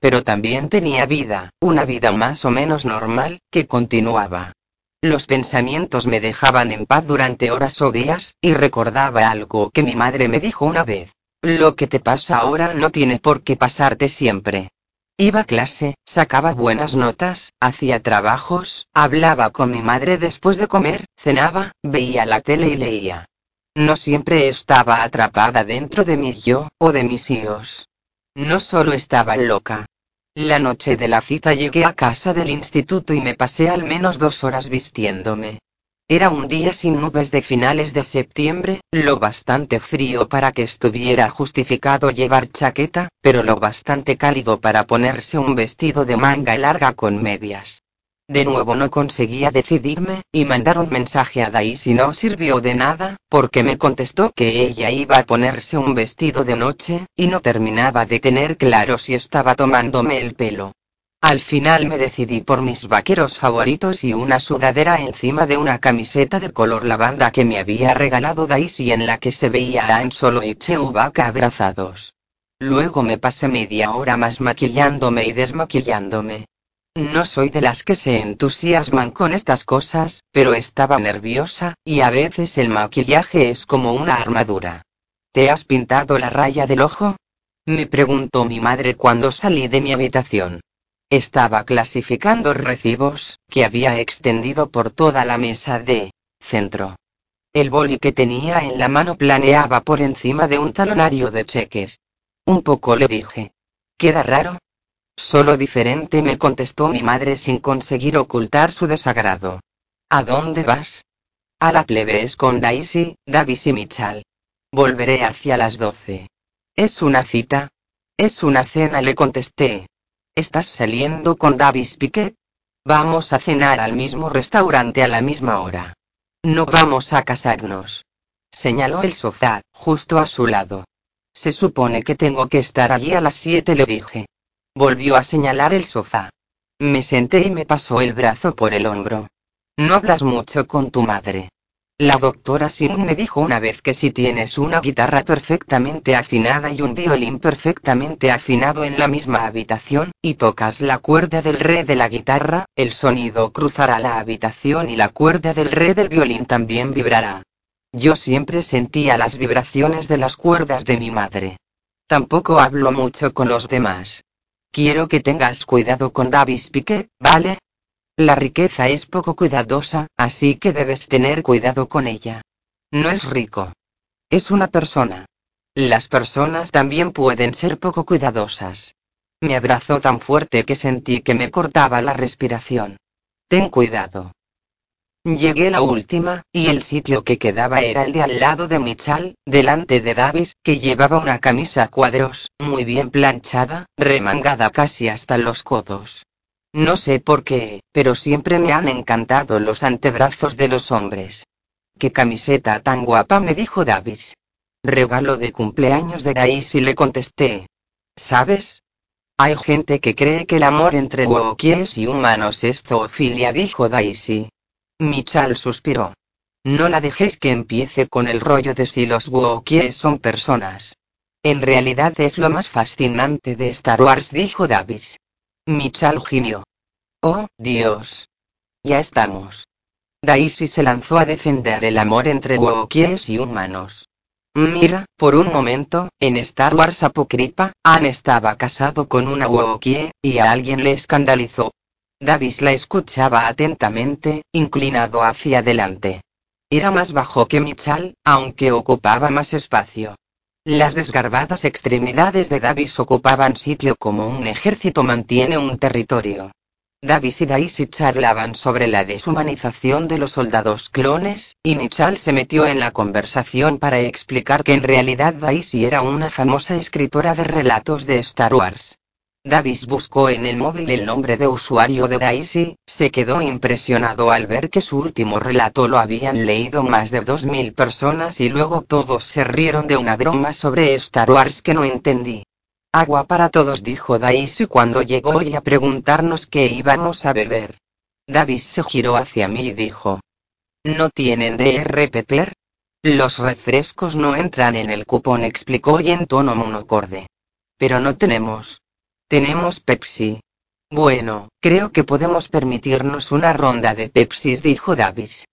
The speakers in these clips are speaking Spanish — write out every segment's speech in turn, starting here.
Pero también tenía vida, una vida más o menos normal, que continuaba. Los pensamientos me dejaban en paz durante horas o días, y recordaba algo que mi madre me dijo una vez. Lo que te pasa ahora no tiene por qué pasarte siempre. Iba a clase, sacaba buenas notas, hacía trabajos, hablaba con mi madre después de comer, cenaba, veía la tele y leía. No siempre estaba atrapada dentro de mi yo, o de mis hijos. No solo estaba loca. La noche de la cita llegué a casa del instituto y me pasé al menos dos horas vistiéndome. Era un día sin nubes de finales de septiembre, lo bastante frío para que estuviera justificado llevar chaqueta, pero lo bastante cálido para ponerse un vestido de manga larga con medias. De nuevo no conseguía decidirme, y mandar un mensaje a Daisy no sirvió de nada, porque me contestó que ella iba a ponerse un vestido de noche, y no terminaba de tener claro si estaba tomándome el pelo. Al final me decidí por mis vaqueros favoritos y una sudadera encima de una camiseta de color lavanda que me había regalado Daisy en la que se veía a Han Solo y Chewbacca abrazados. Luego me pasé media hora más maquillándome y desmaquillándome. No soy de las que se entusiasman con estas cosas, pero estaba nerviosa, y a veces el maquillaje es como una armadura. ¿Te has pintado la raya del ojo? Me preguntó mi madre cuando salí de mi habitación. Estaba clasificando recibos, que había extendido por toda la mesa de centro. El boli que tenía en la mano planeaba por encima de un talonario de cheques. Un poco le dije. ¿Queda raro? Solo diferente me contestó mi madre sin conseguir ocultar su desagrado. ¿A dónde vas? A la plebes con Daisy, Davis y Michal. Volveré hacia las doce. ¿Es una cita? Es una cena, le contesté. ¿Estás saliendo con Davis Piquet? Vamos a cenar al mismo restaurante a la misma hora. No vamos a casarnos. Señaló el sofá, justo a su lado. Se supone que tengo que estar allí a las siete, le dije. Volvió a señalar el sofá. Me senté y me pasó el brazo por el hombro. No hablas mucho con tu madre. La doctora Simon me dijo una vez que si tienes una guitarra perfectamente afinada y un violín perfectamente afinado en la misma habitación, y tocas la cuerda del re de la guitarra, el sonido cruzará la habitación y la cuerda del re del violín también vibrará. Yo siempre sentía las vibraciones de las cuerdas de mi madre. Tampoco hablo mucho con los demás. Quiero que tengas cuidado con Davis Piquet, ¿vale? La riqueza es poco cuidadosa, así que debes tener cuidado con ella. No es rico. Es una persona. Las personas también pueden ser poco cuidadosas. Me abrazó tan fuerte que sentí que me cortaba la respiración. Ten cuidado. Llegué la última, y el sitio que quedaba era el de al lado de Michal, delante de Davis, que llevaba una camisa a cuadros, muy bien planchada, remangada casi hasta los codos. No sé por qué, pero siempre me han encantado los antebrazos de los hombres. ¡Qué camiseta tan guapa! me dijo Davis. Regalo de cumpleaños de Daisy le contesté. ¿Sabes? Hay gente que cree que el amor entre Wookiees y humanos es zoofilia, dijo Daisy. Michal suspiró. No la dejéis que empiece con el rollo de si los Wookiees son personas. En realidad es lo más fascinante de Star Wars, dijo Davis. Michal gimió. Oh, Dios. Ya estamos. Daisy se lanzó a defender el amor entre Wookiees y humanos. Mira, por un momento, en Star Wars Apocrypha, Han estaba casado con una Wookiee, y a alguien le escandalizó. Davis la escuchaba atentamente, inclinado hacia adelante. Era más bajo que Michal, aunque ocupaba más espacio. Las desgarbadas extremidades de Davis ocupaban sitio como un ejército mantiene un territorio. Davis y Daisy charlaban sobre la deshumanización de los soldados clones, y Michal se metió en la conversación para explicar que en realidad Daisy era una famosa escritora de relatos de Star Wars. Davis buscó en el móvil el nombre de usuario de Daisy, se quedó impresionado al ver que su último relato lo habían leído más de 2.000 personas y luego todos se rieron de una broma sobre Star Wars que no entendí. Agua para todos, dijo Daisy cuando llegó y a preguntarnos qué íbamos a beber. Davis se giró hacia mí y dijo. ¿No tienen DR? Los refrescos no entran en el cupón, explicó y en tono monocorde. Pero no tenemos. Tenemos Pepsi. Bueno, creo que podemos permitirnos una ronda de Pepsis, dijo Davis.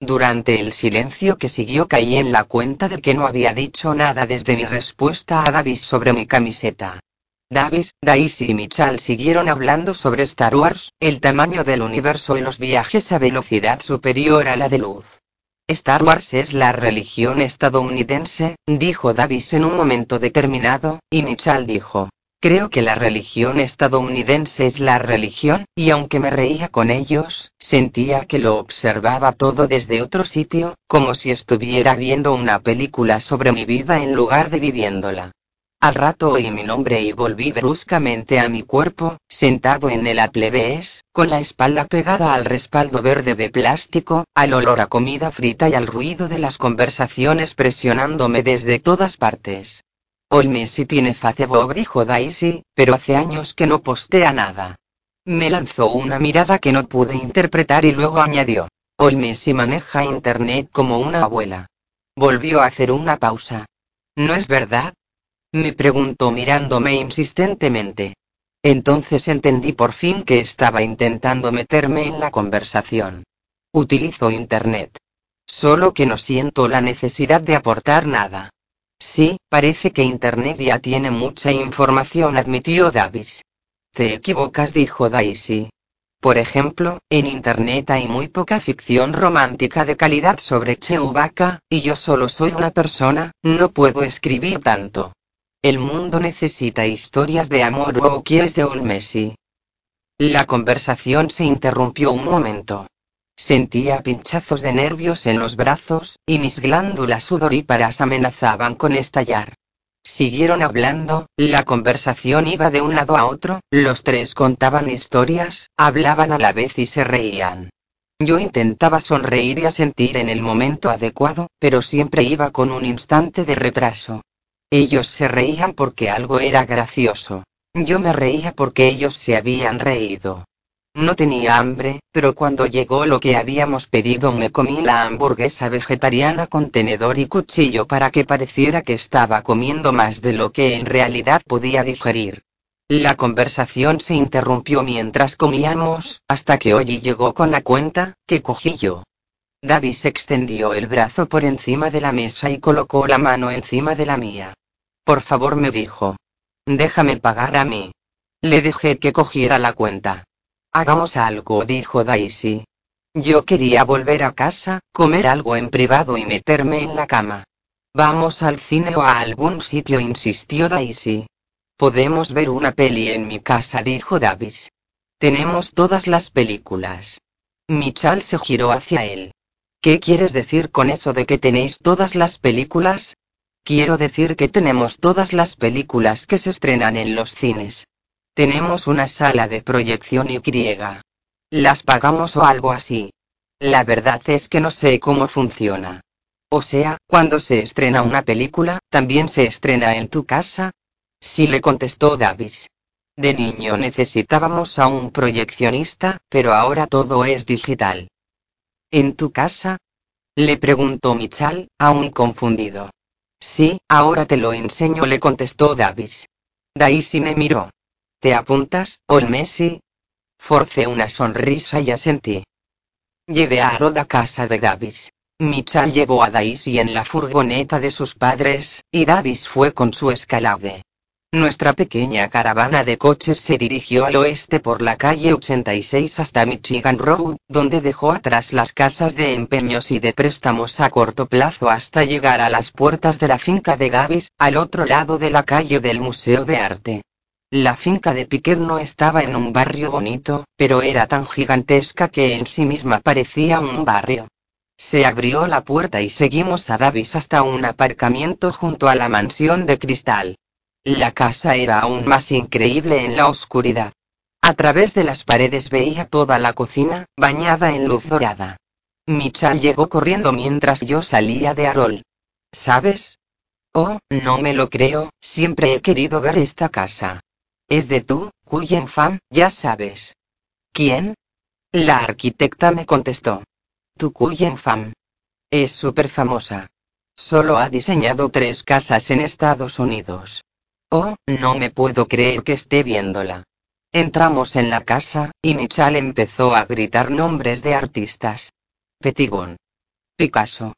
Durante el silencio que siguió caí en la cuenta de que no había dicho nada desde mi respuesta a Davis sobre mi camiseta. Davis, Daisy y Michal siguieron hablando sobre Star Wars, el tamaño del universo y los viajes a velocidad superior a la de luz. Star Wars es la religión estadounidense, dijo Davis en un momento determinado, y Michal dijo, Creo que la religión estadounidense es la religión, y aunque me reía con ellos, sentía que lo observaba todo desde otro sitio, como si estuviera viendo una película sobre mi vida en lugar de viviéndola. Al rato oí mi nombre y volví bruscamente a mi cuerpo, sentado en el Applebes, con la espalda pegada al respaldo verde de plástico, al olor a comida frita y al ruido de las conversaciones presionándome desde todas partes. Olmesi tiene Facebook, dijo Daisy, pero hace años que no postea nada. Me lanzó una mirada que no pude interpretar y luego añadió. Olmesi maneja Internet como una abuela. Volvió a hacer una pausa. ¿No es verdad? Me preguntó mirándome insistentemente. Entonces entendí por fin que estaba intentando meterme en la conversación. Utilizo Internet. Solo que no siento la necesidad de aportar nada. Sí, parece que Internet ya tiene mucha información, admitió Davis. Te equivocas, dijo Daisy. Por ejemplo, en Internet hay muy poca ficción romántica de calidad sobre Chewbacca, y yo solo soy una persona, no puedo escribir tanto. El mundo necesita historias de amor o quieres de Olmesi. La conversación se interrumpió un momento. Sentía pinchazos de nervios en los brazos, y mis glándulas sudoríparas amenazaban con estallar. Siguieron hablando, la conversación iba de un lado a otro, los tres contaban historias, hablaban a la vez y se reían. Yo intentaba sonreír y asentir en el momento adecuado, pero siempre iba con un instante de retraso. Ellos se reían porque algo era gracioso. Yo me reía porque ellos se habían reído. No tenía hambre, pero cuando llegó lo que habíamos pedido me comí la hamburguesa vegetariana con tenedor y cuchillo para que pareciera que estaba comiendo más de lo que en realidad podía digerir. La conversación se interrumpió mientras comíamos, hasta que Ollie llegó con la cuenta, que cogí yo. Davis extendió el brazo por encima de la mesa y colocó la mano encima de la mía. Por favor me dijo. Déjame pagar a mí. Le dejé que cogiera la cuenta. Hagamos algo, dijo Daisy. Yo quería volver a casa, comer algo en privado y meterme en la cama. Vamos al cine o a algún sitio, insistió Daisy. Podemos ver una peli en mi casa, dijo Davis. Tenemos todas las películas. Michal se giró hacia él. ¿Qué quieres decir con eso de que tenéis todas las películas? Quiero decir que tenemos todas las películas que se estrenan en los cines. Tenemos una sala de proyección y griega. Las pagamos o algo así. La verdad es que no sé cómo funciona. O sea, cuando se estrena una película, ¿también se estrena en tu casa? Sí le contestó Davis. De niño necesitábamos a un proyeccionista, pero ahora todo es digital. ¿En tu casa? Le preguntó Michal, aún confundido. Sí, ahora te lo enseño, le contestó Davis. Daisy me miró. ¿Te apuntas, Olmesi? Forcé una sonrisa y asentí. Llevé a Harold a casa de Davis. Michal llevó a Daisy en la furgoneta de sus padres, y Davis fue con su escalade. Nuestra pequeña caravana de coches se dirigió al oeste por la calle 86 hasta Michigan Road, donde dejó atrás las casas de empeños y de préstamos a corto plazo hasta llegar a las puertas de la finca de Davis, al otro lado de la calle del Museo de Arte. La finca de Piquet no estaba en un barrio bonito, pero era tan gigantesca que en sí misma parecía un barrio. Se abrió la puerta y seguimos a Davis hasta un aparcamiento junto a la mansión de cristal. La casa era aún más increíble en la oscuridad. A través de las paredes veía toda la cocina, bañada en luz dorada. Michal llegó corriendo mientras yo salía de Arol. ¿Sabes? Oh, no me lo creo, siempre he querido ver esta casa. Es de tú, Cuyen ya sabes. ¿Quién? La arquitecta me contestó. Tu Cuyen Fam. Es súper famosa. Solo ha diseñado tres casas en Estados Unidos. Oh, no me puedo creer que esté viéndola. Entramos en la casa, y Michal empezó a gritar nombres de artistas. Petigon. Picasso.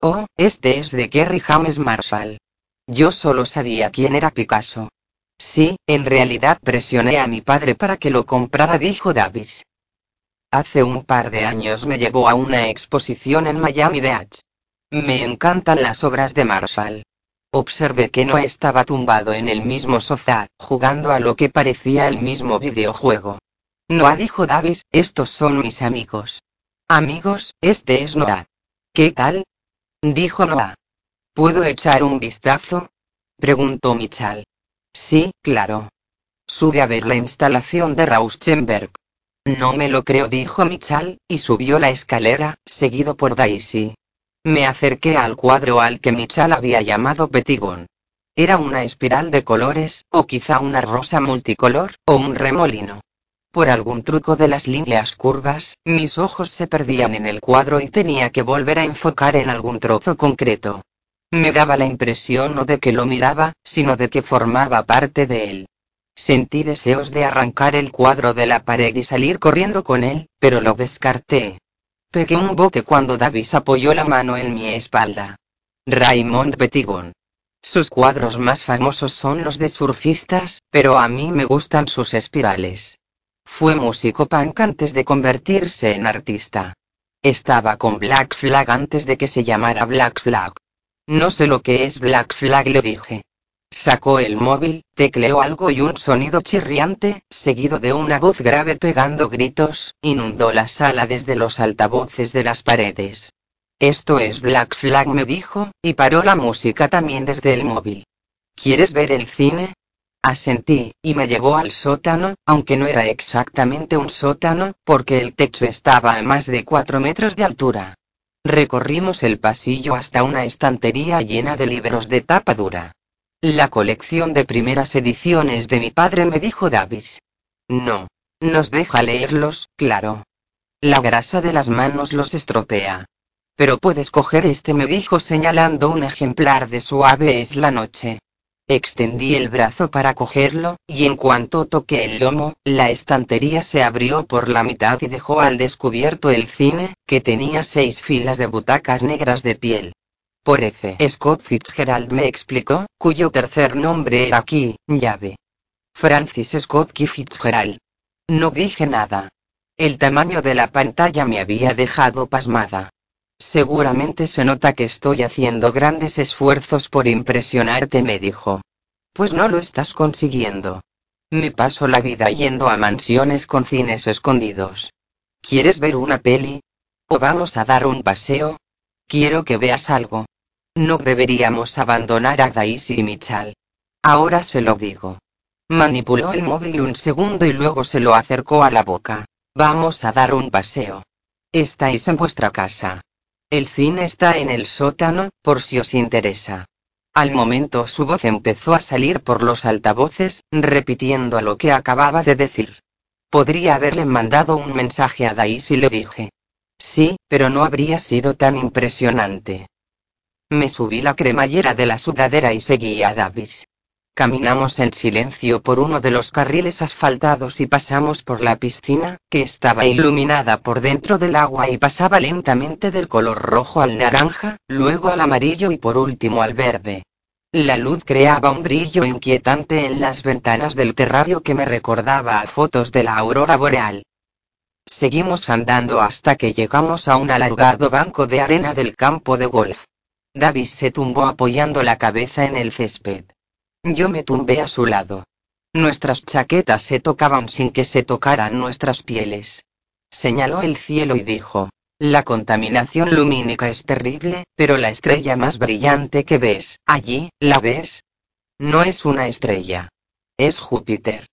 Oh, este es de Kerry James Marshall. Yo solo sabía quién era Picasso. Sí, en realidad presioné a mi padre para que lo comprara, dijo Davis. Hace un par de años me llevó a una exposición en Miami Beach. Me encantan las obras de Marshall. Observé que no estaba tumbado en el mismo sofá, jugando a lo que parecía el mismo videojuego. Noah dijo Davis, estos son mis amigos. Amigos, este es Noah. ¿Qué tal? Dijo Noah. ¿Puedo echar un vistazo? Preguntó Michal. Sí, claro. Sube a ver la instalación de Rauschenberg. No me lo creo, dijo Michal, y subió la escalera, seguido por Daisy. Me acerqué al cuadro al que Michal había llamado Petigon. Era una espiral de colores, o quizá una rosa multicolor, o un remolino. Por algún truco de las líneas curvas, mis ojos se perdían en el cuadro y tenía que volver a enfocar en algún trozo concreto. Me daba la impresión no de que lo miraba, sino de que formaba parte de él. Sentí deseos de arrancar el cuadro de la pared y salir corriendo con él, pero lo descarté. Pegué un bote cuando Davis apoyó la mano en mi espalda. Raymond Petigon. Sus cuadros más famosos son los de surfistas, pero a mí me gustan sus espirales. Fue músico punk antes de convertirse en artista. Estaba con Black Flag antes de que se llamara Black Flag. No sé lo que es Black Flag, le dije. Sacó el móvil, tecleó algo y un sonido chirriante, seguido de una voz grave pegando gritos, inundó la sala desde los altavoces de las paredes. Esto es Black Flag, me dijo, y paró la música también desde el móvil. ¿Quieres ver el cine? Asentí, y me llevó al sótano, aunque no era exactamente un sótano, porque el techo estaba a más de cuatro metros de altura. Recorrimos el pasillo hasta una estantería llena de libros de tapa dura. La colección de primeras ediciones de mi padre me dijo Davis. No. Nos deja leerlos, claro. La grasa de las manos los estropea. Pero puedes coger este, me dijo señalando un ejemplar de Suave es la noche. Extendí el brazo para cogerlo, y en cuanto toqué el lomo, la estantería se abrió por la mitad y dejó al descubierto el cine, que tenía seis filas de butacas negras de piel. Por F. Scott Fitzgerald me explicó, cuyo tercer nombre era Key, llave. Francis Scott Key Fitzgerald. No dije nada. El tamaño de la pantalla me había dejado pasmada. Seguramente se nota que estoy haciendo grandes esfuerzos por impresionarte, me dijo. Pues no lo estás consiguiendo. Me paso la vida yendo a mansiones con cines escondidos. ¿Quieres ver una peli? ¿O vamos a dar un paseo? Quiero que veas algo. No deberíamos abandonar a Daisy y Michal. Ahora se lo digo. Manipuló el móvil un segundo y luego se lo acercó a la boca. Vamos a dar un paseo. Estáis en vuestra casa. El cine está en el sótano, por si os interesa. Al momento su voz empezó a salir por los altavoces, repitiendo lo que acababa de decir. Podría haberle mandado un mensaje a Daisy, le dije. Sí, pero no habría sido tan impresionante. Me subí la cremallera de la sudadera y seguí a Davis. Caminamos en silencio por uno de los carriles asfaltados y pasamos por la piscina, que estaba iluminada por dentro del agua y pasaba lentamente del color rojo al naranja, luego al amarillo y por último al verde. La luz creaba un brillo inquietante en las ventanas del terrario que me recordaba a fotos de la aurora boreal. Seguimos andando hasta que llegamos a un alargado banco de arena del campo de golf. Davis se tumbó apoyando la cabeza en el césped. Yo me tumbé a su lado. Nuestras chaquetas se tocaban sin que se tocaran nuestras pieles. Señaló el cielo y dijo, la contaminación lumínica es terrible, pero la estrella más brillante que ves, allí, ¿la ves? No es una estrella. Es Júpiter.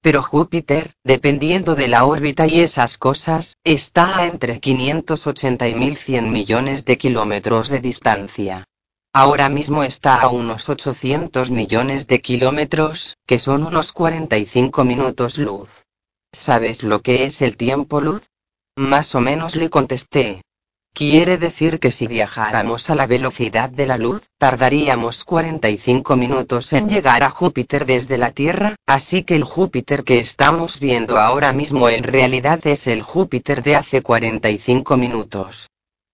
Pero Júpiter, dependiendo de la órbita y esas cosas, está a entre 580 y 1100 millones de kilómetros de distancia. Ahora mismo está a unos 800 millones de kilómetros, que son unos 45 minutos luz. ¿Sabes lo que es el tiempo luz? Más o menos le contesté. Quiere decir que si viajáramos a la velocidad de la luz, tardaríamos 45 minutos en llegar a Júpiter desde la Tierra, así que el Júpiter que estamos viendo ahora mismo en realidad es el Júpiter de hace 45 minutos.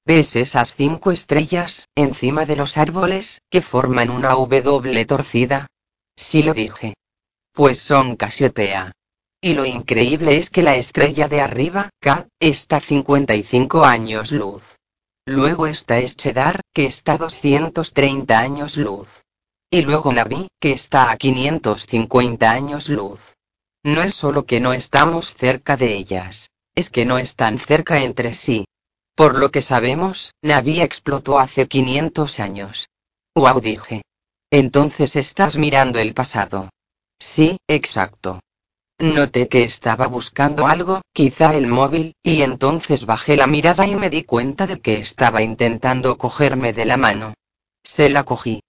¿Ves esas cinco estrellas, encima de los árboles, que forman una W torcida? Sí lo dije. Pues son Casiopea. Y lo increíble es que la estrella de arriba, K, está 55 años luz. Luego está Eschedar, que está 230 años luz. Y luego Navi, que está a 550 años luz. No es solo que no estamos cerca de ellas, es que no están cerca entre sí. Por lo que sabemos, Navi explotó hace 500 años. Wow, dije. Entonces estás mirando el pasado. Sí, exacto. Noté que estaba buscando algo, quizá el móvil, y entonces bajé la mirada y me di cuenta de que estaba intentando cogerme de la mano. Se la cogí.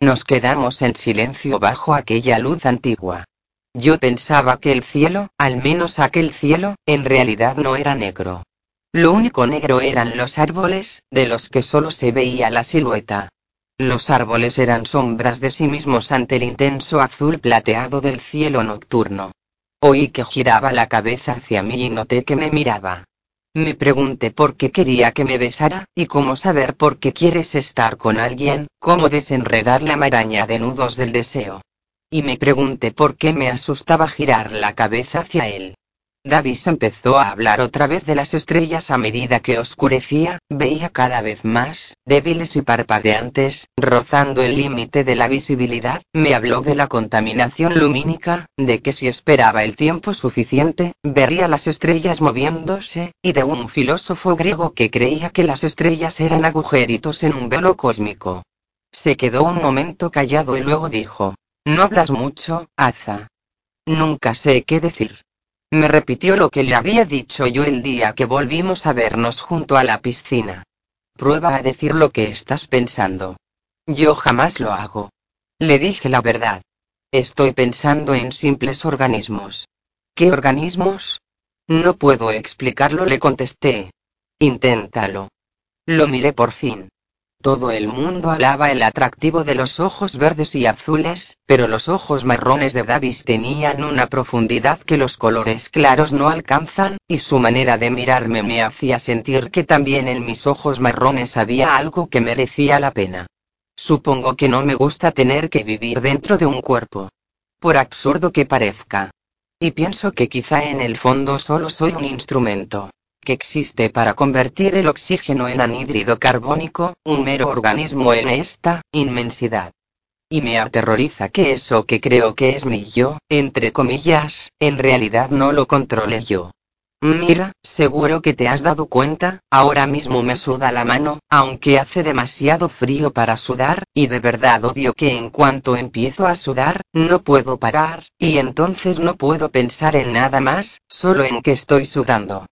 Nos quedamos en silencio bajo aquella luz antigua. Yo pensaba que el cielo, al menos aquel cielo, en realidad no era negro. Lo único negro eran los árboles, de los que solo se veía la silueta. Los árboles eran sombras de sí mismos ante el intenso azul plateado del cielo nocturno. Oí que giraba la cabeza hacia mí y noté que me miraba. Me pregunté por qué quería que me besara, y cómo saber por qué quieres estar con alguien, cómo desenredar la maraña de nudos del deseo. Y me pregunté por qué me asustaba girar la cabeza hacia él. Davis empezó a hablar otra vez de las estrellas a medida que oscurecía, veía cada vez más, débiles y parpadeantes, rozando el límite de la visibilidad, me habló de la contaminación lumínica, de que si esperaba el tiempo suficiente, vería las estrellas moviéndose, y de un filósofo griego que creía que las estrellas eran agujeritos en un velo cósmico. Se quedó un momento callado y luego dijo, No hablas mucho, Aza. Nunca sé qué decir. Me repitió lo que le había dicho yo el día que volvimos a vernos junto a la piscina. Prueba a decir lo que estás pensando. Yo jamás lo hago. Le dije la verdad. Estoy pensando en simples organismos. ¿Qué organismos? No puedo explicarlo, le contesté. Inténtalo. Lo miré por fin. Todo el mundo alaba el atractivo de los ojos verdes y azules, pero los ojos marrones de Davis tenían una profundidad que los colores claros no alcanzan, y su manera de mirarme me hacía sentir que también en mis ojos marrones había algo que merecía la pena. Supongo que no me gusta tener que vivir dentro de un cuerpo. Por absurdo que parezca. Y pienso que quizá en el fondo solo soy un instrumento existe para convertir el oxígeno en anhídrido carbónico, un mero organismo en esta inmensidad. Y me aterroriza que eso que creo que es mi yo, entre comillas, en realidad no lo controle yo. Mira, seguro que te has dado cuenta, ahora mismo me suda la mano, aunque hace demasiado frío para sudar, y de verdad odio que en cuanto empiezo a sudar, no puedo parar, y entonces no puedo pensar en nada más, solo en que estoy sudando.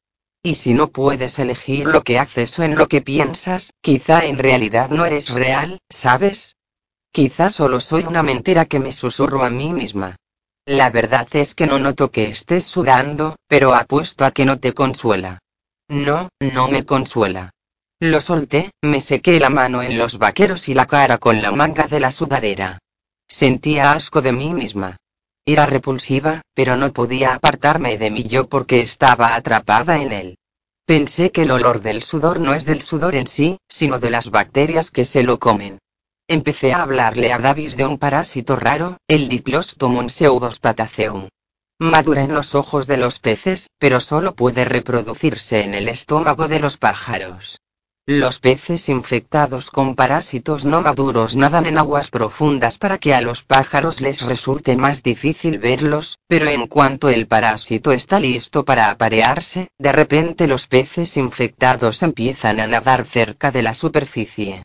Y si no puedes elegir lo que haces o en lo que piensas, quizá en realidad no eres real, ¿sabes? Quizá solo soy una mentira que me susurro a mí misma. La verdad es que no noto que estés sudando, pero apuesto a que no te consuela. No, no me consuela. Lo solté, me sequé la mano en los vaqueros y la cara con la manga de la sudadera. Sentía asco de mí misma. Era repulsiva, pero no podía apartarme de mí yo porque estaba atrapada en él. Pensé que el olor del sudor no es del sudor en sí, sino de las bacterias que se lo comen. Empecé a hablarle a Davis de un parásito raro, el Diplostomum pseudospataceum. Madura en los ojos de los peces, pero solo puede reproducirse en el estómago de los pájaros. Los peces infectados con parásitos no maduros nadan en aguas profundas para que a los pájaros les resulte más difícil verlos, pero en cuanto el parásito está listo para aparearse, de repente los peces infectados empiezan a nadar cerca de la superficie.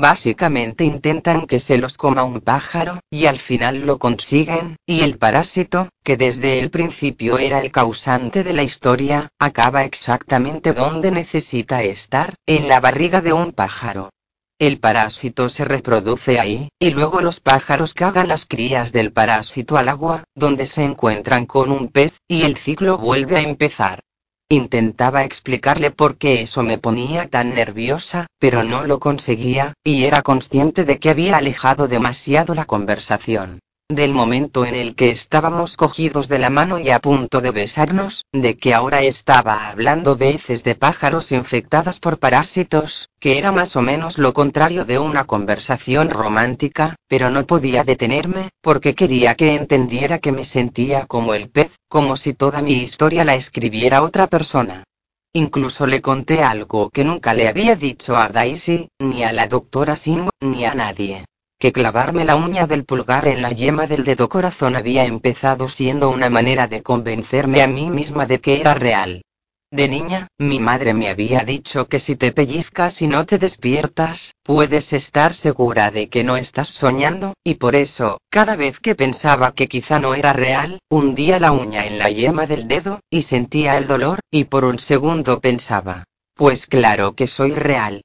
Básicamente intentan que se los coma un pájaro, y al final lo consiguen, y el parásito, que desde el principio era el causante de la historia, acaba exactamente donde necesita estar, en la barriga de un pájaro. El parásito se reproduce ahí, y luego los pájaros cagan las crías del parásito al agua, donde se encuentran con un pez, y el ciclo vuelve a empezar. Intentaba explicarle por qué eso me ponía tan nerviosa, pero no lo conseguía, y era consciente de que había alejado demasiado la conversación del momento en el que estábamos cogidos de la mano y a punto de besarnos, de que ahora estaba hablando de heces de pájaros infectadas por parásitos, que era más o menos lo contrario de una conversación romántica, pero no podía detenerme, porque quería que entendiera que me sentía como el pez, como si toda mi historia la escribiera otra persona. Incluso le conté algo que nunca le había dicho a Daisy, ni a la doctora Singh, ni a nadie que clavarme la uña del pulgar en la yema del dedo corazón había empezado siendo una manera de convencerme a mí misma de que era real. De niña, mi madre me había dicho que si te pellizcas y no te despiertas, puedes estar segura de que no estás soñando, y por eso, cada vez que pensaba que quizá no era real, hundía la uña en la yema del dedo, y sentía el dolor, y por un segundo pensaba, pues claro que soy real.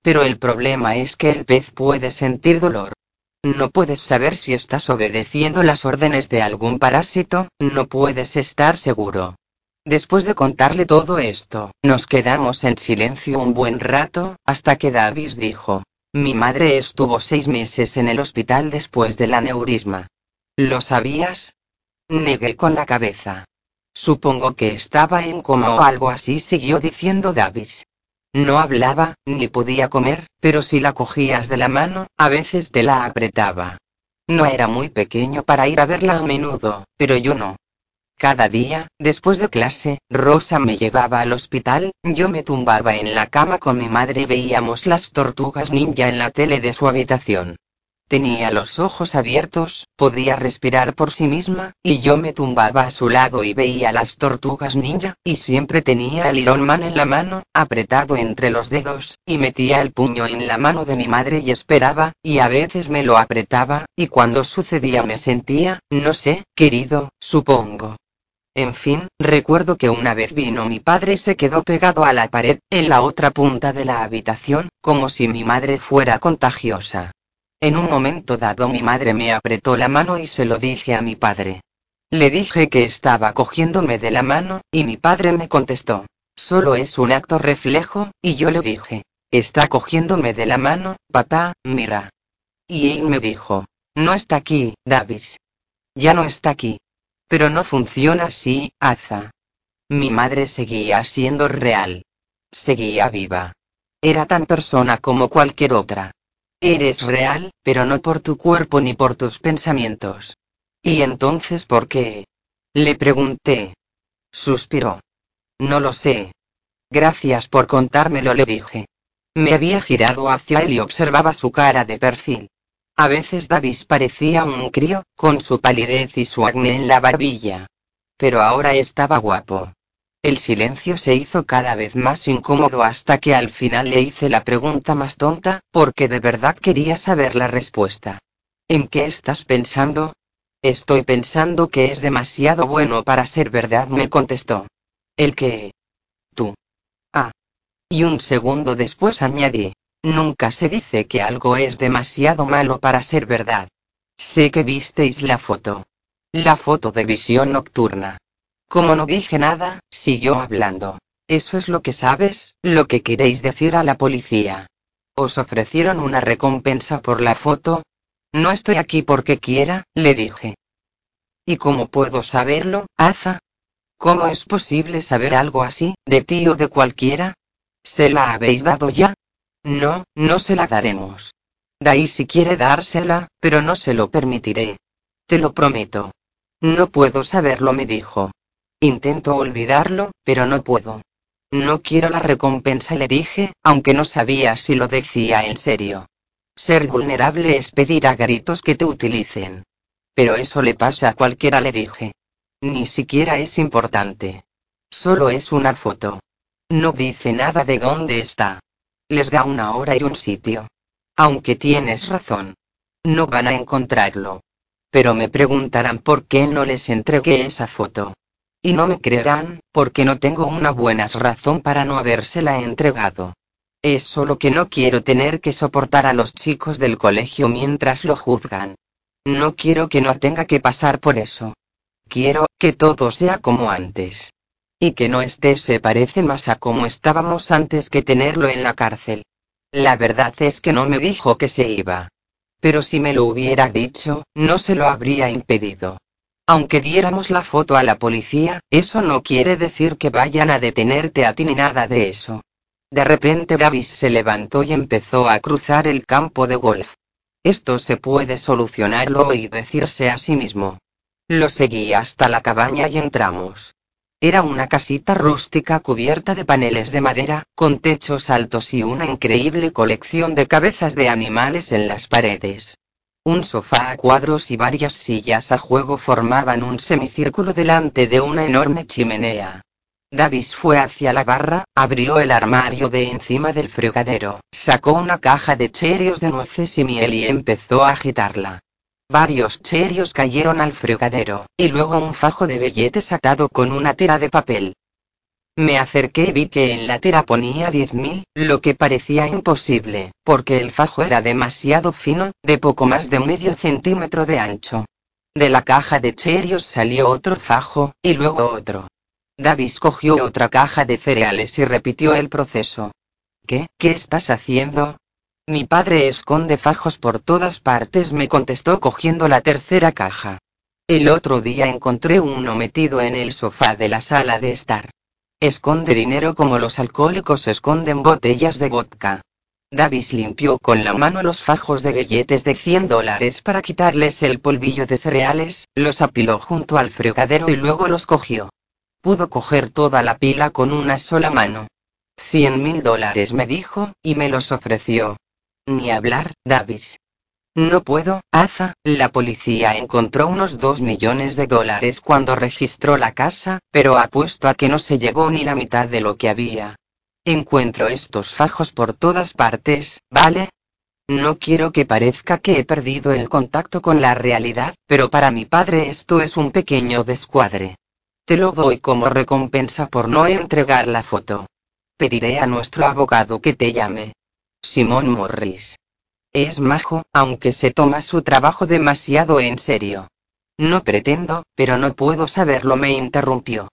Pero el problema es que el pez puede sentir dolor. No puedes saber si estás obedeciendo las órdenes de algún parásito, no puedes estar seguro. Después de contarle todo esto, nos quedamos en silencio un buen rato, hasta que Davis dijo, mi madre estuvo seis meses en el hospital después del aneurisma. ¿Lo sabías? Negué con la cabeza. Supongo que estaba en coma o algo así, siguió diciendo Davis. No hablaba, ni podía comer, pero si la cogías de la mano, a veces te la apretaba. No era muy pequeño para ir a verla a menudo, pero yo no. Cada día, después de clase, Rosa me llevaba al hospital, yo me tumbaba en la cama con mi madre y veíamos las tortugas ninja en la tele de su habitación. Tenía los ojos abiertos, podía respirar por sí misma, y yo me tumbaba a su lado y veía las tortugas ninja, y siempre tenía el Iron Man en la mano, apretado entre los dedos, y metía el puño en la mano de mi madre y esperaba, y a veces me lo apretaba, y cuando sucedía me sentía, no sé, querido, supongo. En fin, recuerdo que una vez vino mi padre y se quedó pegado a la pared, en la otra punta de la habitación, como si mi madre fuera contagiosa. En un momento dado mi madre me apretó la mano y se lo dije a mi padre. Le dije que estaba cogiéndome de la mano, y mi padre me contestó. Solo es un acto reflejo, y yo le dije. Está cogiéndome de la mano, papá, mira. Y él me dijo. No está aquí, Davis. Ya no está aquí. Pero no funciona así, Aza. Mi madre seguía siendo real. Seguía viva. Era tan persona como cualquier otra. Eres real, pero no por tu cuerpo ni por tus pensamientos. ¿Y entonces por qué? Le pregunté. Suspiró. No lo sé. Gracias por contármelo, le dije. Me había girado hacia él y observaba su cara de perfil. A veces Davis parecía un crío, con su palidez y su acné en la barbilla. Pero ahora estaba guapo. El silencio se hizo cada vez más incómodo hasta que al final le hice la pregunta más tonta, porque de verdad quería saber la respuesta. ¿En qué estás pensando? Estoy pensando que es demasiado bueno para ser verdad, me contestó. ¿El qué? Tú. Ah. Y un segundo después añadí. Nunca se dice que algo es demasiado malo para ser verdad. Sé que visteis la foto. La foto de visión nocturna. Como no dije nada, siguió hablando. Eso es lo que sabes, lo que queréis decir a la policía. ¿Os ofrecieron una recompensa por la foto? No estoy aquí porque quiera, le dije. ¿Y cómo puedo saberlo, Aza? ¿Cómo es posible saber algo así, de ti o de cualquiera? ¿Se la habéis dado ya? No, no se la daremos. Daisy quiere dársela, pero no se lo permitiré. Te lo prometo. No puedo saberlo, me dijo. Intento olvidarlo, pero no puedo. No quiero la recompensa, le dije, aunque no sabía si lo decía en serio. Ser vulnerable es pedir a gritos que te utilicen. Pero eso le pasa a cualquiera, le dije. Ni siquiera es importante. Solo es una foto. No dice nada de dónde está. Les da una hora y un sitio. Aunque tienes razón. No van a encontrarlo. Pero me preguntarán por qué no les entregué esa foto. Y no me creerán, porque no tengo una buena razón para no habérsela entregado. Es solo que no quiero tener que soportar a los chicos del colegio mientras lo juzgan. No quiero que no tenga que pasar por eso. Quiero que todo sea como antes. Y que no esté se parece más a como estábamos antes que tenerlo en la cárcel. La verdad es que no me dijo que se iba. Pero si me lo hubiera dicho, no se lo habría impedido. Aunque diéramos la foto a la policía, eso no quiere decir que vayan a detenerte a ti ni nada de eso. De repente Davis se levantó y empezó a cruzar el campo de golf. Esto se puede solucionarlo y decirse a sí mismo. Lo seguí hasta la cabaña y entramos. Era una casita rústica cubierta de paneles de madera, con techos altos y una increíble colección de cabezas de animales en las paredes. Un sofá a cuadros y varias sillas a juego formaban un semicírculo delante de una enorme chimenea. Davis fue hacia la barra, abrió el armario de encima del fregadero, sacó una caja de cherios de nueces y miel y empezó a agitarla. Varios cherios cayeron al fregadero, y luego un fajo de billetes atado con una tira de papel. Me acerqué y vi que en la tira ponía 10.000, lo que parecía imposible, porque el fajo era demasiado fino, de poco más de medio centímetro de ancho. De la caja de cherios salió otro fajo, y luego otro. Davis cogió otra caja de cereales y repitió el proceso. ¿Qué? ¿Qué estás haciendo? Mi padre esconde fajos por todas partes, me contestó cogiendo la tercera caja. El otro día encontré uno metido en el sofá de la sala de estar. Esconde dinero como los alcohólicos esconden botellas de vodka. Davis limpió con la mano los fajos de billetes de 100 dólares para quitarles el polvillo de cereales, los apiló junto al fregadero y luego los cogió. Pudo coger toda la pila con una sola mano. Cien mil dólares me dijo, y me los ofreció. Ni hablar, Davis. No puedo, Aza, la policía encontró unos dos millones de dólares cuando registró la casa, pero apuesto a que no se llevó ni la mitad de lo que había. Encuentro estos fajos por todas partes, ¿vale? No quiero que parezca que he perdido el contacto con la realidad, pero para mi padre esto es un pequeño descuadre. Te lo doy como recompensa por no entregar la foto. Pediré a nuestro abogado que te llame. Simón Morris. Es majo, aunque se toma su trabajo demasiado en serio. No pretendo, pero no puedo saberlo, me interrumpió.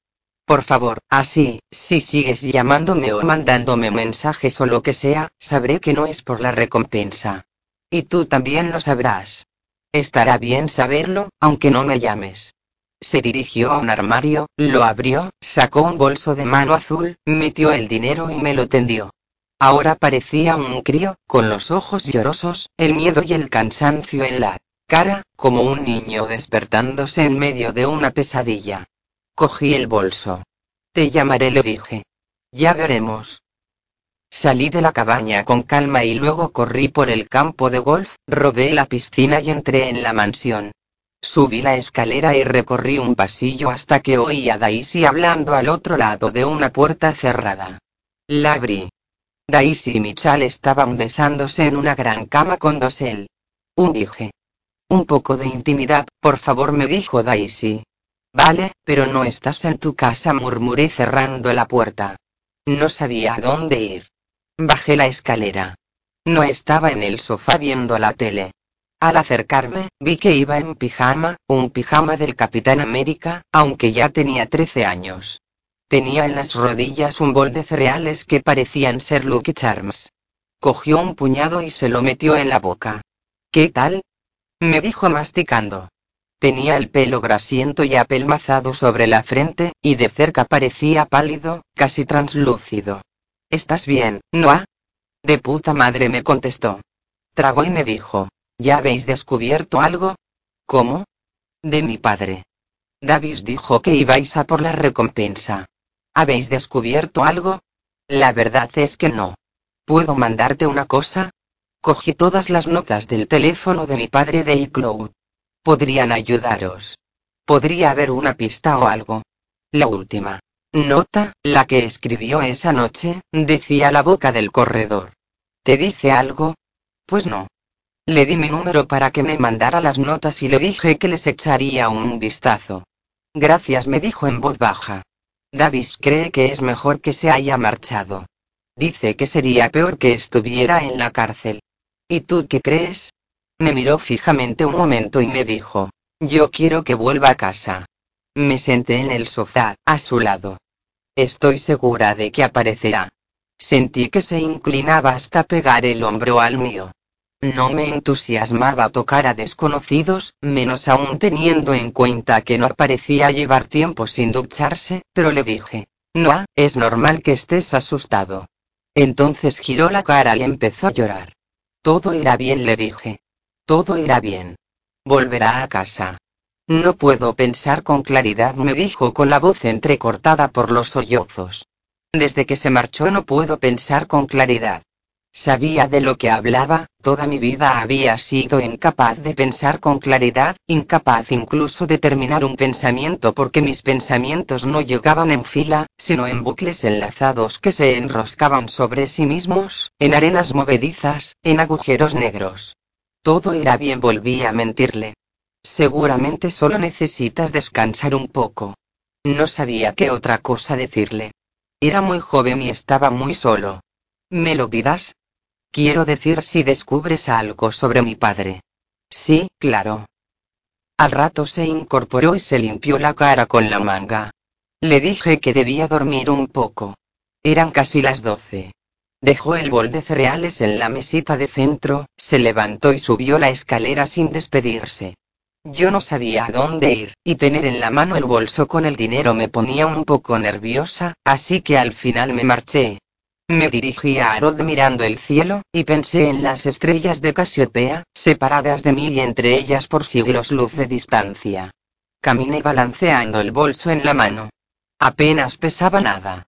Por favor, así, si sigues llamándome o mandándome mensajes o lo que sea, sabré que no es por la recompensa. Y tú también lo sabrás. Estará bien saberlo, aunque no me llames. Se dirigió a un armario, lo abrió, sacó un bolso de mano azul, metió el dinero y me lo tendió. Ahora parecía un crío, con los ojos llorosos, el miedo y el cansancio en la cara, como un niño despertándose en medio de una pesadilla. Cogí el bolso. Te llamaré, le dije. Ya veremos. Salí de la cabaña con calma y luego corrí por el campo de golf, rodé la piscina y entré en la mansión. Subí la escalera y recorrí un pasillo hasta que oí a Daisy hablando al otro lado de una puerta cerrada. La abrí. Daisy y Michal estaban besándose en una gran cama con dosel. Un dije. Un poco de intimidad, por favor, me dijo Daisy. Vale, pero no estás en tu casa, murmuré cerrando la puerta. No sabía a dónde ir. Bajé la escalera. No estaba en el sofá viendo la tele. Al acercarme, vi que iba en pijama, un pijama del Capitán América, aunque ya tenía 13 años. Tenía en las rodillas un bol de cereales que parecían ser Lucky Charms. Cogió un puñado y se lo metió en la boca. ¿Qué tal? me dijo masticando. Tenía el pelo grasiento y apelmazado sobre la frente, y de cerca parecía pálido, casi translúcido. ¿Estás bien, Noah? De puta madre me contestó. Tragó y me dijo, ¿Ya habéis descubierto algo? ¿Cómo? De mi padre. Davis dijo que ibais a por la recompensa. ¿Habéis descubierto algo? La verdad es que no. ¿Puedo mandarte una cosa? Cogí todas las notas del teléfono de mi padre de iCloud. Podrían ayudaros. Podría haber una pista o algo. La última. Nota, la que escribió esa noche, decía la boca del corredor. ¿Te dice algo? Pues no. Le di mi número para que me mandara las notas y le dije que les echaría un vistazo. Gracias, me dijo en voz baja. Davis cree que es mejor que se haya marchado. Dice que sería peor que estuviera en la cárcel. ¿Y tú qué crees? Me miró fijamente un momento y me dijo, yo quiero que vuelva a casa. Me senté en el sofá, a su lado. Estoy segura de que aparecerá. Sentí que se inclinaba hasta pegar el hombro al mío. No me entusiasmaba tocar a desconocidos, menos aún teniendo en cuenta que no parecía llevar tiempo sin ducharse, pero le dije, no, es normal que estés asustado. Entonces giró la cara y empezó a llorar. Todo irá bien, le dije. Todo irá bien. Volverá a casa. No puedo pensar con claridad, me dijo con la voz entrecortada por los sollozos. Desde que se marchó no puedo pensar con claridad. Sabía de lo que hablaba, toda mi vida había sido incapaz de pensar con claridad, incapaz incluso de terminar un pensamiento porque mis pensamientos no llegaban en fila, sino en bucles enlazados que se enroscaban sobre sí mismos, en arenas movedizas, en agujeros negros. Todo irá bien, volví a mentirle. Seguramente solo necesitas descansar un poco. No sabía qué otra cosa decirle. Era muy joven y estaba muy solo. ¿Me lo dirás? Quiero decir si descubres algo sobre mi padre. Sí, claro. Al rato se incorporó y se limpió la cara con la manga. Le dije que debía dormir un poco. Eran casi las doce. Dejó el bol de cereales en la mesita de centro, se levantó y subió la escalera sin despedirse. Yo no sabía a dónde ir, y tener en la mano el bolso con el dinero me ponía un poco nerviosa, así que al final me marché. Me dirigí a Harold mirando el cielo, y pensé en las estrellas de Casiopea, separadas de mí y entre ellas por siglos luz de distancia. Caminé balanceando el bolso en la mano. Apenas pesaba nada.